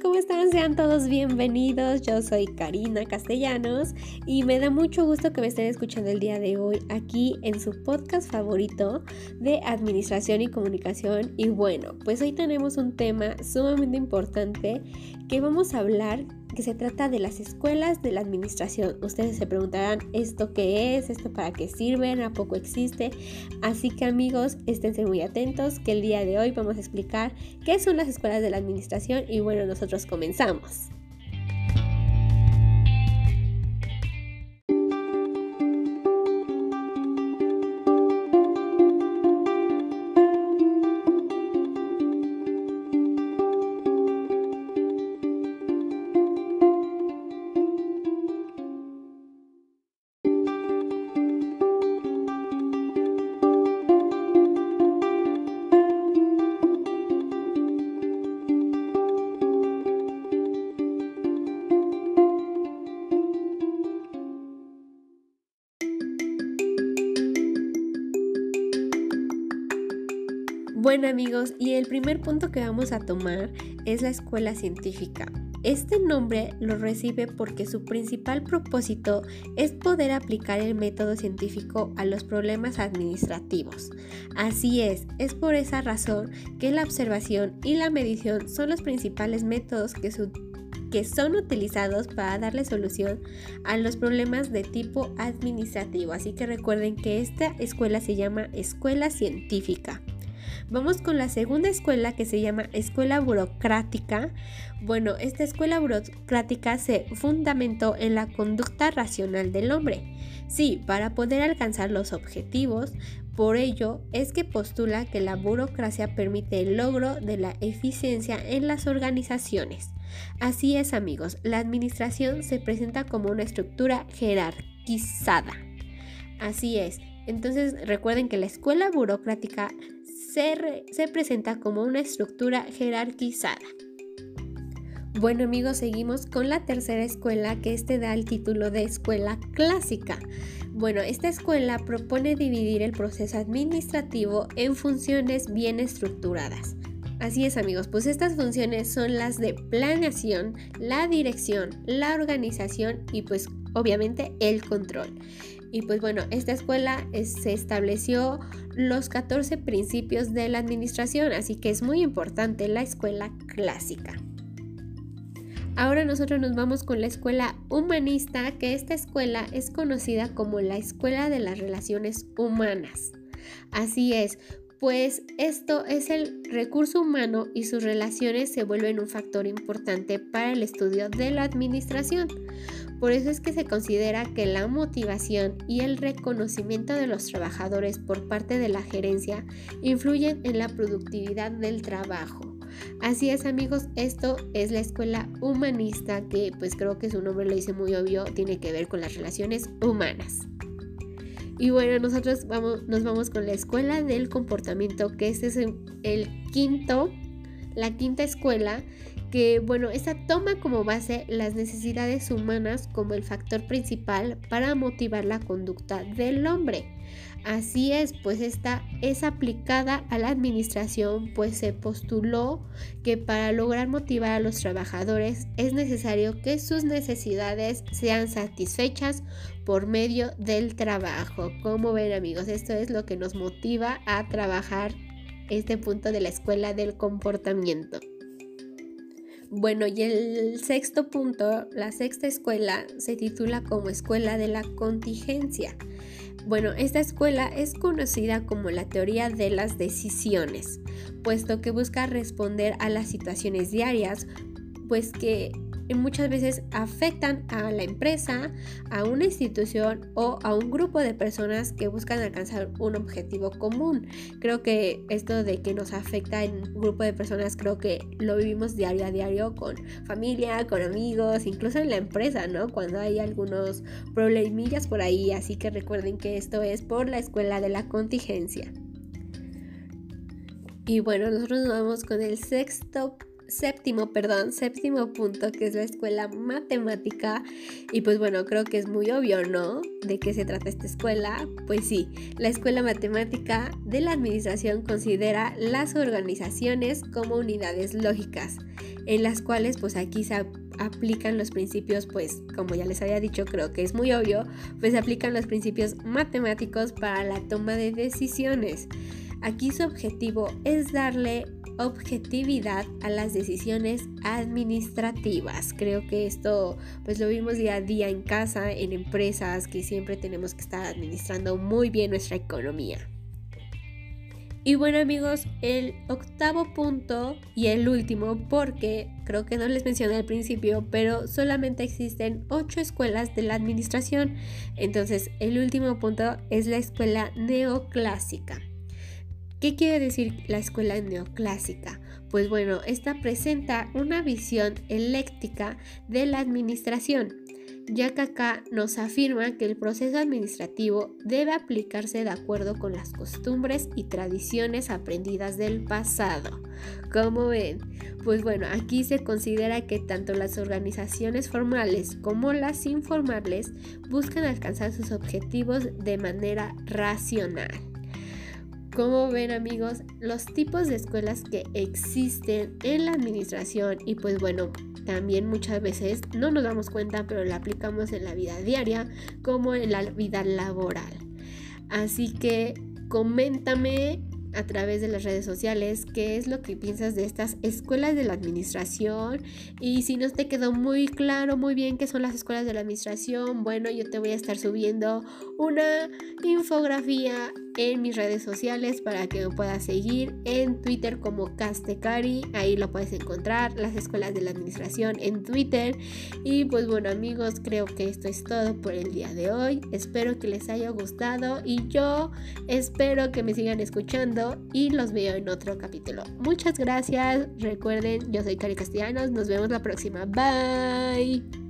¿cómo están? Sean todos bienvenidos. Yo soy Karina Castellanos y me da mucho gusto que me estén escuchando el día de hoy aquí en su podcast favorito de Administración y Comunicación. Y bueno, pues hoy tenemos un tema sumamente importante que vamos a hablar que se trata de las escuelas de la administración. Ustedes se preguntarán, ¿esto qué es? ¿Esto para qué sirven? ¿A poco existe? Así que amigos, esténse muy atentos que el día de hoy vamos a explicar qué son las escuelas de la administración y bueno, nosotros comenzamos. Bueno amigos, y el primer punto que vamos a tomar es la escuela científica. Este nombre lo recibe porque su principal propósito es poder aplicar el método científico a los problemas administrativos. Así es, es por esa razón que la observación y la medición son los principales métodos que, que son utilizados para darle solución a los problemas de tipo administrativo. Así que recuerden que esta escuela se llama escuela científica. Vamos con la segunda escuela que se llama escuela burocrática. Bueno, esta escuela burocrática se fundamentó en la conducta racional del hombre. Sí, para poder alcanzar los objetivos, por ello es que postula que la burocracia permite el logro de la eficiencia en las organizaciones. Así es amigos, la administración se presenta como una estructura jerarquizada. Así es, entonces recuerden que la escuela burocrática se, presenta como una estructura jerarquizada. Bueno amigos, seguimos con la tercera escuela que este da el título de escuela clásica. Bueno, esta escuela propone dividir el proceso administrativo en funciones bien estructuradas. Así es amigos, pues estas funciones son las de planeación, la dirección, la organización y pues obviamente el control. Y pues bueno, esta escuela se estableció los 14 principios de la administración, así que es muy importante la escuela clásica. Ahora nosotros nos vamos con la escuela humanista, que esta escuela es conocida como la escuela de las relaciones humanas. Así es, pues esto es el recurso humano y sus relaciones se vuelven un factor importante para el estudio de la administración. Por eso es que se considera que la motivación y el reconocimiento de los trabajadores por parte de la gerencia influyen en la productividad del trabajo. Así es amigos, esto es la escuela humanista que pues creo que su nombre lo dice muy obvio, tiene que ver con las relaciones humanas. Y bueno, nosotros vamos, nos vamos con la escuela del comportamiento, que este es el quinto, la quinta escuela que bueno, esta toma como base las necesidades humanas como el factor principal para motivar la conducta del hombre. Así es, pues esta es aplicada a la administración, pues se postuló que para lograr motivar a los trabajadores es necesario que sus necesidades sean satisfechas por medio del trabajo. Como ven amigos, esto es lo que nos motiva a trabajar este punto de la escuela del comportamiento. Bueno, y el sexto punto, la sexta escuela, se titula como Escuela de la Contingencia. Bueno, esta escuela es conocida como la teoría de las decisiones, puesto que busca responder a las situaciones diarias, pues que muchas veces afectan a la empresa, a una institución o a un grupo de personas que buscan alcanzar un objetivo común. Creo que esto de que nos afecta en un grupo de personas, creo que lo vivimos diario a diario con familia, con amigos, incluso en la empresa, ¿no? Cuando hay algunos problemillas por ahí, así que recuerden que esto es por la escuela de la contingencia. Y bueno, nosotros nos vamos con el sexto séptimo, perdón, séptimo punto, que es la escuela matemática. Y pues bueno, creo que es muy obvio, ¿no? ¿De qué se trata esta escuela? Pues sí, la escuela matemática de la administración considera las organizaciones como unidades lógicas, en las cuales pues aquí se aplican los principios, pues como ya les había dicho, creo que es muy obvio, pues se aplican los principios matemáticos para la toma de decisiones. Aquí su objetivo es darle objetividad a las decisiones administrativas. Creo que esto pues lo vimos día a día en casa, en empresas, que siempre tenemos que estar administrando muy bien nuestra economía. Y bueno amigos, el octavo punto y el último, porque creo que no les mencioné al principio, pero solamente existen ocho escuelas de la administración. Entonces el último punto es la escuela neoclásica. ¿Qué quiere decir la escuela neoclásica? Pues bueno, esta presenta una visión eléctrica de la administración, ya que acá nos afirma que el proceso administrativo debe aplicarse de acuerdo con las costumbres y tradiciones aprendidas del pasado. ¿Cómo ven? Pues bueno, aquí se considera que tanto las organizaciones formales como las informales buscan alcanzar sus objetivos de manera racional. Como ven amigos, los tipos de escuelas que existen en la administración y pues bueno, también muchas veces no nos damos cuenta, pero la aplicamos en la vida diaria como en la vida laboral. Así que coméntame a través de las redes sociales qué es lo que piensas de estas escuelas de la administración y si no te quedó muy claro muy bien qué son las escuelas de la administración bueno yo te voy a estar subiendo una infografía en mis redes sociales para que me puedas seguir en Twitter como Castecari ahí lo puedes encontrar las escuelas de la administración en Twitter. Y pues bueno amigos creo que esto es todo por el día de hoy. Espero que les haya gustado y yo espero que me sigan y los veo en otro capítulo. Muchas gracias. Recuerden, yo soy Cari Castellanos. Nos vemos la próxima. Bye.